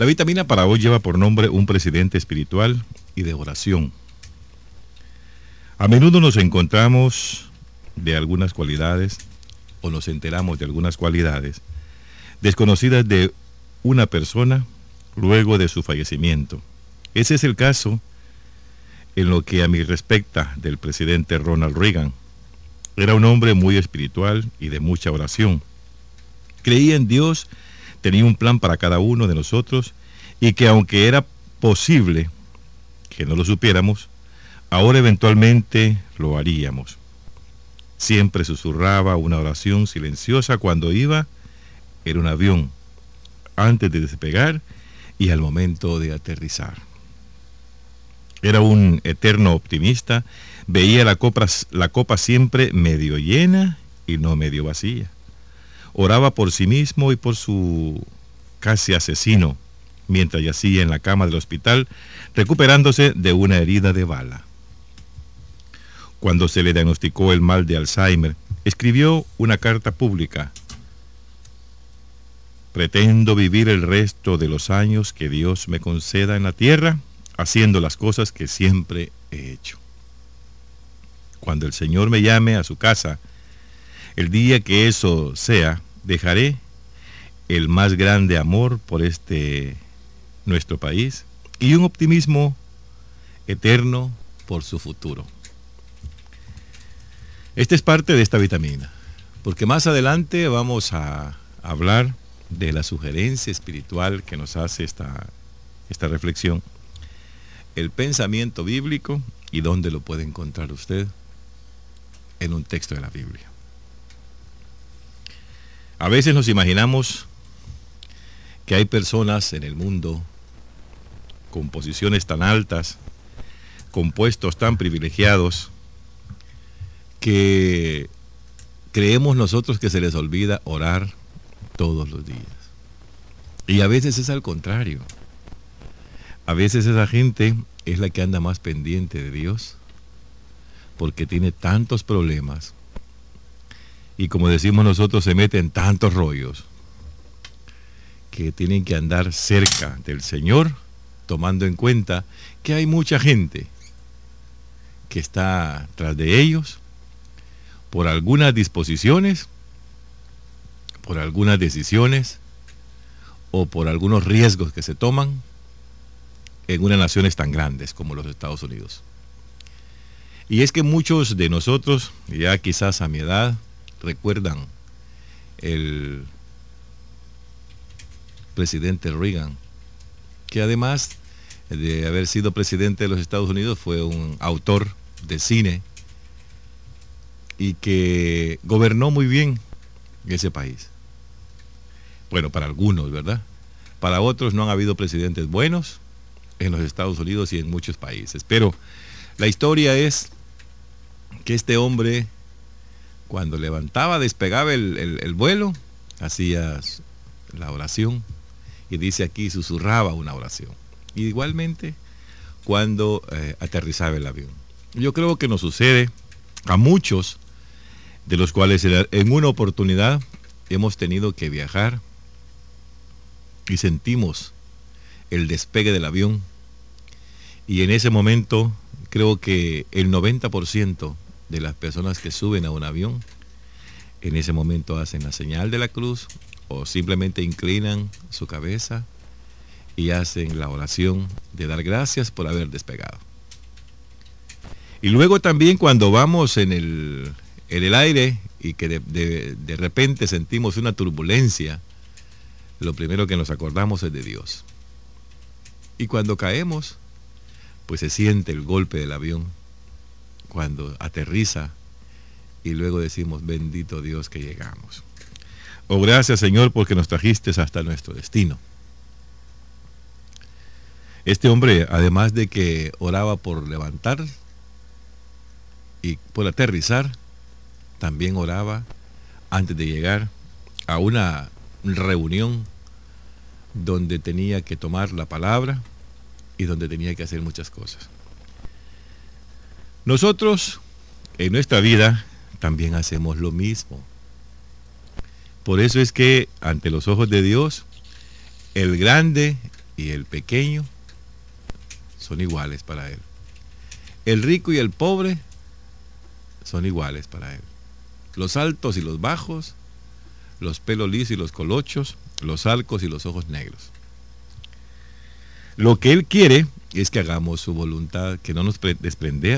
La vitamina para hoy lleva por nombre un presidente espiritual y de oración. A menudo nos encontramos de algunas cualidades o nos enteramos de algunas cualidades desconocidas de una persona luego de su fallecimiento. Ese es el caso en lo que a mí respecta del presidente Ronald Reagan. Era un hombre muy espiritual y de mucha oración. Creía en Dios, tenía un plan para cada uno de nosotros y que aunque era posible que no lo supiéramos, ahora eventualmente lo haríamos. Siempre susurraba una oración silenciosa cuando iba en un avión, antes de despegar y al momento de aterrizar. Era un eterno optimista, veía la copa, la copa siempre medio llena y no medio vacía. Oraba por sí mismo y por su casi asesino, mientras yacía en la cama del hospital, recuperándose de una herida de bala. Cuando se le diagnosticó el mal de Alzheimer, escribió una carta pública. Pretendo vivir el resto de los años que Dios me conceda en la tierra haciendo las cosas que siempre he hecho. Cuando el Señor me llame a su casa, el día que eso sea, dejaré el más grande amor por este nuestro país y un optimismo eterno por su futuro. Esta es parte de esta vitamina, porque más adelante vamos a hablar de la sugerencia espiritual que nos hace esta, esta reflexión, el pensamiento bíblico y dónde lo puede encontrar usted en un texto de la Biblia. A veces nos imaginamos que hay personas en el mundo con posiciones tan altas, con puestos tan privilegiados, que creemos nosotros que se les olvida orar todos los días. Y a veces es al contrario. A veces esa gente es la que anda más pendiente de Dios porque tiene tantos problemas y como decimos nosotros se mete en tantos rollos que tienen que andar cerca del Señor tomando en cuenta que hay mucha gente que está tras de ellos por algunas disposiciones, por algunas decisiones o por algunos riesgos que se toman en unas naciones tan grandes como los Estados Unidos. Y es que muchos de nosotros, ya quizás a mi edad, recuerdan el presidente Reagan, que además de haber sido presidente de los Estados Unidos fue un autor de cine y que gobernó muy bien ese país. Bueno, para algunos, ¿verdad? Para otros no han habido presidentes buenos en los Estados Unidos y en muchos países. Pero la historia es que este hombre, cuando levantaba, despegaba el, vuelo, hacía la oración y dice aquí, susurraba una oración. igualmente cuando eh, aterrizaba el avión. Yo creo que nos sucede a muchos de los cuales en una oportunidad hemos tenido que viajar y sentimos el despegue del avión. Y en ese momento creo que el 90% de las personas que suben a un avión en ese momento hacen la señal de la cruz o simplemente inclinan su cabeza y hacen la oración de dar gracias por haber despegado. Y luego también cuando vamos en el, en el aire y que de, repente sentimos una turbulencia, lo primero que nos acordamos es de Dios. Y cuando caemos, pues se siente el golpe del avión, cuando aterriza y luego decimos, bendito Dios que llegamos. Oh, gracias Señor porque nos trajiste hasta nuestro destino. Este hombre, además de que oraba por levantar y por aterrizar, también oraba antes de llegar a una reunión donde tenía que tomar la palabra y donde tenía que hacer muchas cosas. Nosotros en nuestra vida también hacemos lo mismo. Por eso es que ante los ojos de Dios, el grande y el pequeño son iguales para Él. El rico y el pobre son iguales para Él. Los altos y los bajos, los pelos lisos y los colochos, los arcos y los ojos negros. Lo que Él quiere es que hagamos su voluntad, que no nos,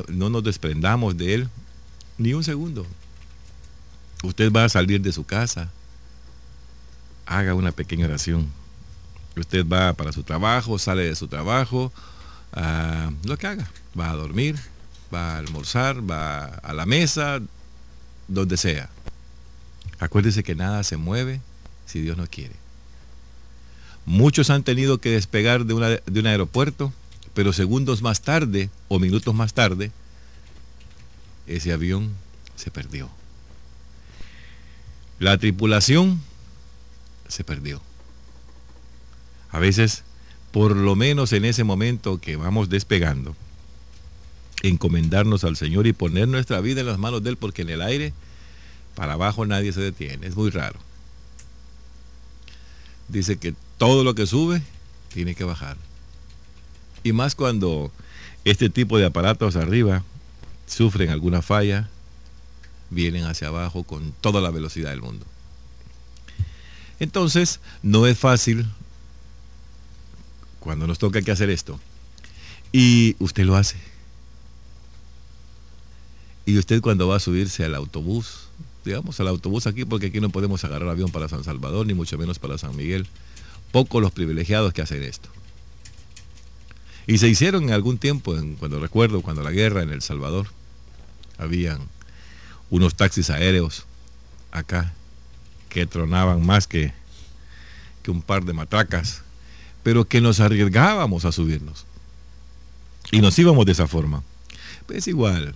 no nos desprendamos de Él ni un segundo. Usted va a salir de su casa, haga una pequeña oración. Usted va para su trabajo, sale de su trabajo, ah, lo que haga. Va a dormir, va a almorzar, va a la mesa, donde sea. Acuérdese que nada se mueve si Dios no quiere. Muchos han tenido que despegar de, de un aeropuerto, pero segundos más tarde o minutos más tarde, ese avión se perdió. La tripulación se perdió. A veces, por lo menos en ese momento que vamos despegando, encomendarnos al Señor y poner nuestra vida en las manos de Él, porque en el aire, para abajo nadie se detiene, es muy raro. Dice que todo lo que sube tiene que bajar. Y más cuando este tipo de aparatos arriba sufren alguna falla, vienen hacia abajo con toda la velocidad del mundo. Entonces, no es fácil cuando nos toca que hacer esto. Y usted lo hace. Y usted cuando va a subirse al autobús, digamos al autobús aquí, porque aquí no podemos agarrar avión para San Salvador, ni mucho menos para San Miguel. Pocos los privilegiados que hacen esto. Y se hicieron en algún tiempo, cuando recuerdo, cuando la guerra en El Salvador, habían unos taxis aéreos acá que tronaban más que, que un par de matracas, pero que nos arriesgábamos a subirnos. Y nos íbamos de esa forma. Pues igual,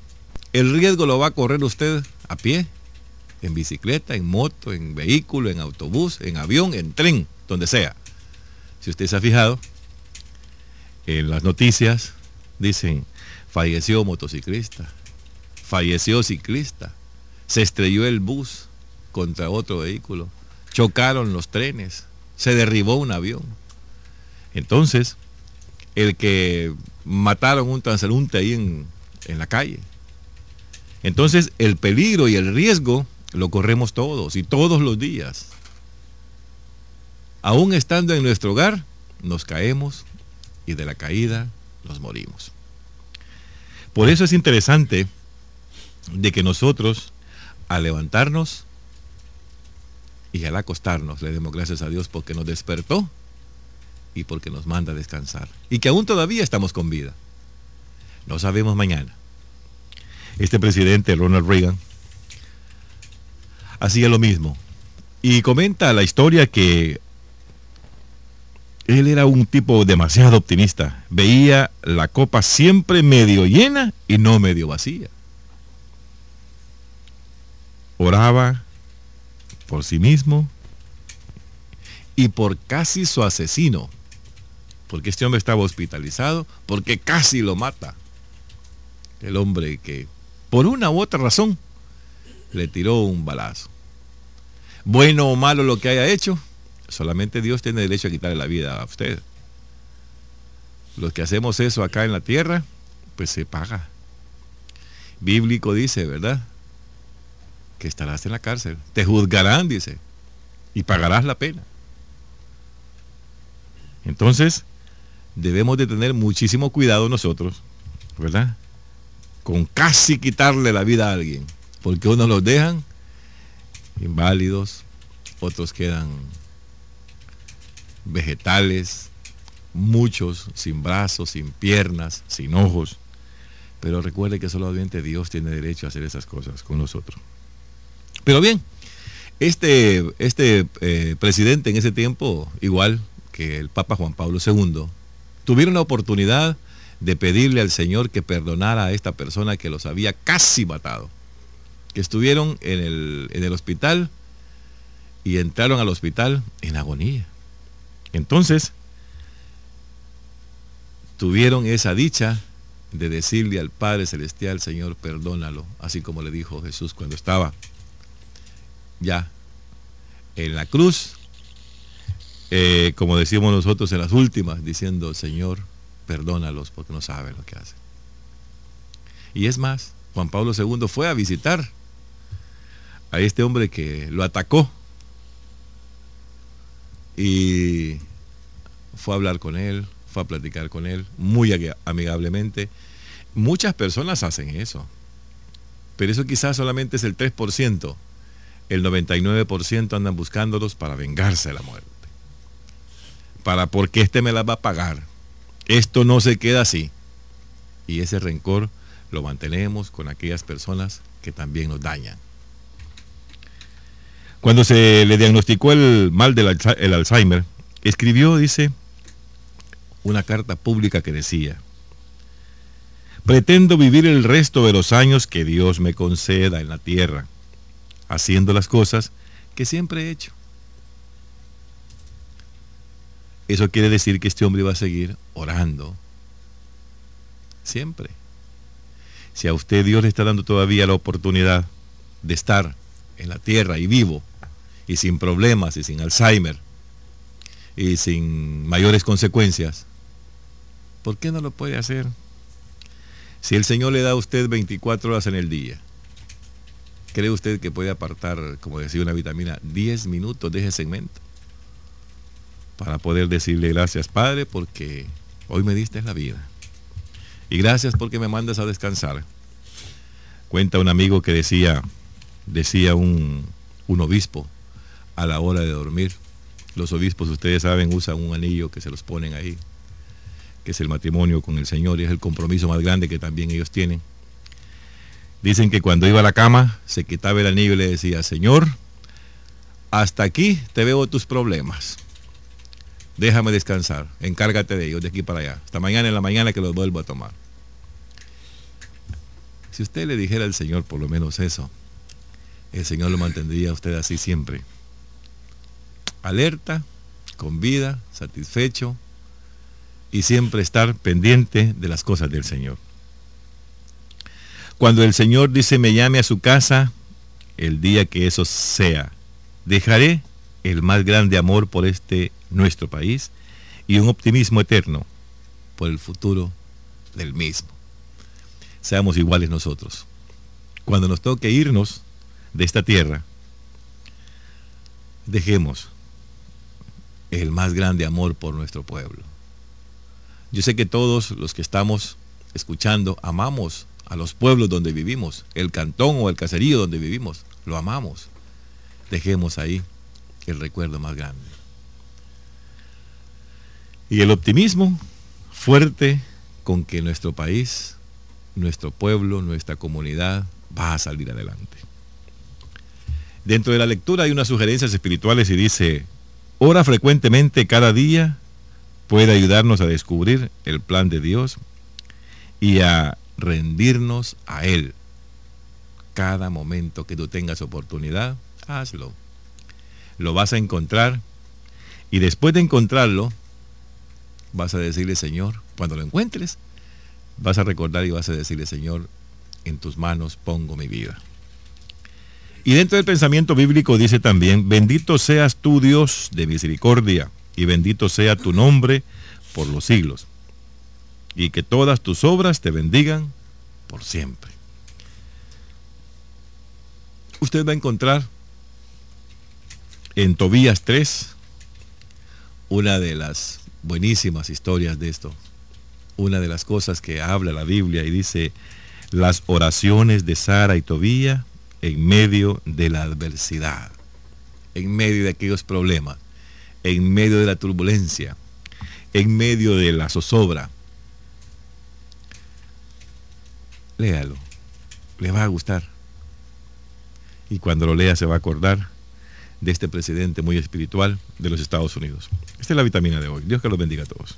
el riesgo lo va a correr usted a pie, en bicicleta, en moto, en vehículo, en autobús, en avión, en tren, donde sea. Si usted se ha fijado, en las noticias dicen, falleció motociclista, falleció ciclista, se estrelló el bus contra otro vehículo, chocaron los trenes, se derribó un avión. Entonces, el que mataron un transeúnte ahí en, en la calle, entonces el peligro y el riesgo lo corremos todos y todos los días. Aún estando en nuestro hogar, nos caemos y de la caída nos morimos. Por eso es interesante de que nosotros, al levantarnos y al acostarnos, le demos gracias a Dios porque nos despertó y porque nos manda a descansar. Y que aún todavía estamos con vida. No sabemos mañana este presidente, Ronald Reagan, hacía lo mismo. Y comenta la historia que él era un tipo demasiado optimista. Veía la copa siempre medio llena y no medio vacía. Oraba por sí mismo y por casi su asesino. Porque este hombre estaba hospitalizado, porque casi lo mata. El hombre que por una u otra razón, le tiró un balazo. Bueno o malo lo que haya hecho, solamente Dios tiene derecho a quitarle la vida a usted. Los que hacemos eso acá en la tierra, pues se paga. Bíblico dice, ¿verdad? Que estarás en la cárcel. Te juzgarán, dice, y pagarás la pena. Entonces, debemos de tener muchísimo cuidado nosotros, ¿verdad? con casi quitarle la vida a alguien, porque unos los dejan inválidos, otros quedan vegetales, muchos sin brazos, sin piernas, sin ojos. Pero recuerde que solamente Dios tiene derecho a hacer esas cosas con nosotros. Pero bien, este, este eh, presidente en ese tiempo, igual que el Papa Juan Pablo II, tuvieron la oportunidad de pedirle al Señor que perdonara a esta persona que los había casi matado. Que estuvieron en el, en el hospital y entraron al hospital en agonía. Entonces, tuvieron esa dicha de decirle al Padre Celestial, Señor, perdónalo, así como le dijo Jesús cuando estaba ya en la cruz, eh, como decimos nosotros en las últimas, diciendo, Señor, perdónalos porque no saben lo que hacen. Y es más, Juan Pablo II fue a visitar a este hombre que lo atacó y fue a hablar con él, fue a platicar con él muy amigablemente. Muchas personas hacen eso, pero eso quizás solamente es el 3%. El 99% andan buscándolos para vengarse de la muerte. Para porque este me la va a pagar. Esto no se queda así. Y ese rencor lo mantenemos con aquellas personas que también nos dañan. Cuando se le diagnosticó el mal del Alzheimer, escribió, dice, una carta pública que decía, pretendo vivir el resto de los años que Dios me conceda en la tierra, haciendo las cosas que siempre he hecho. Eso quiere decir que este hombre va a seguir orando siempre. Si a usted Dios le está dando todavía la oportunidad de estar en la tierra y vivo, y sin problemas, y sin Alzheimer, y sin mayores consecuencias, ¿por qué no lo puede hacer? Si el Señor le da a usted 24 horas en el día, ¿cree usted que puede apartar, como decía una vitamina, 10 minutos de ese segmento? Para poder decirle gracias, Padre, porque hoy me diste la vida. Y gracias porque me mandas a descansar. Cuenta un amigo que decía, decía un, un obispo a la hora de dormir. Los obispos, ustedes saben, usan un anillo que se los ponen ahí, que es el matrimonio con el Señor y es el compromiso más grande que también ellos tienen. Dicen que cuando iba a la cama se quitaba el anillo y le decía, Señor, hasta aquí te veo tus problemas. Déjame descansar, encárgate de ellos de aquí para allá. Hasta mañana en la mañana que los vuelvo a tomar. Si usted le dijera al Señor por lo menos eso, el Señor lo mantendría a usted así siempre. Alerta, con vida, satisfecho y siempre estar pendiente de las cosas del Señor. Cuando el Señor dice me llame a su casa, el día que eso sea, dejaré el más grande amor por este nuestro país y un optimismo eterno por el futuro del mismo. Seamos iguales nosotros. Cuando nos toque irnos de esta tierra, dejemos el más grande amor por nuestro pueblo. Yo sé que todos los que estamos escuchando amamos a los pueblos donde vivimos, el cantón o el caserío donde vivimos, lo amamos. Dejemos ahí el recuerdo más grande. Y el optimismo fuerte con que nuestro país, nuestro pueblo, nuestra comunidad va a salir adelante. Dentro de la lectura hay unas sugerencias espirituales y dice, ora frecuentemente cada día puede ayudarnos a descubrir el plan de Dios y a rendirnos a Él. Cada momento que tú tengas oportunidad, hazlo lo vas a encontrar y después de encontrarlo, vas a decirle, Señor, cuando lo encuentres, vas a recordar y vas a decirle, Señor, en tus manos pongo mi vida. Y dentro del pensamiento bíblico dice también, bendito seas tú Dios de misericordia, y bendito sea tu nombre por los siglos, y que todas tus obras te bendigan por siempre. Usted va a encontrar en Tobías 3, una de las buenísimas historias de esto, una de las cosas que habla la Biblia y dice, las oraciones de Sara y Tobía en medio de la adversidad, en medio de aquellos problemas, en medio de la turbulencia, en medio de la zozobra. Léalo, le va a gustar. Y cuando lo lea se va a acordar de este presidente muy espiritual de los Estados Unidos. Esta es la vitamina de hoy. Dios que los bendiga a todos.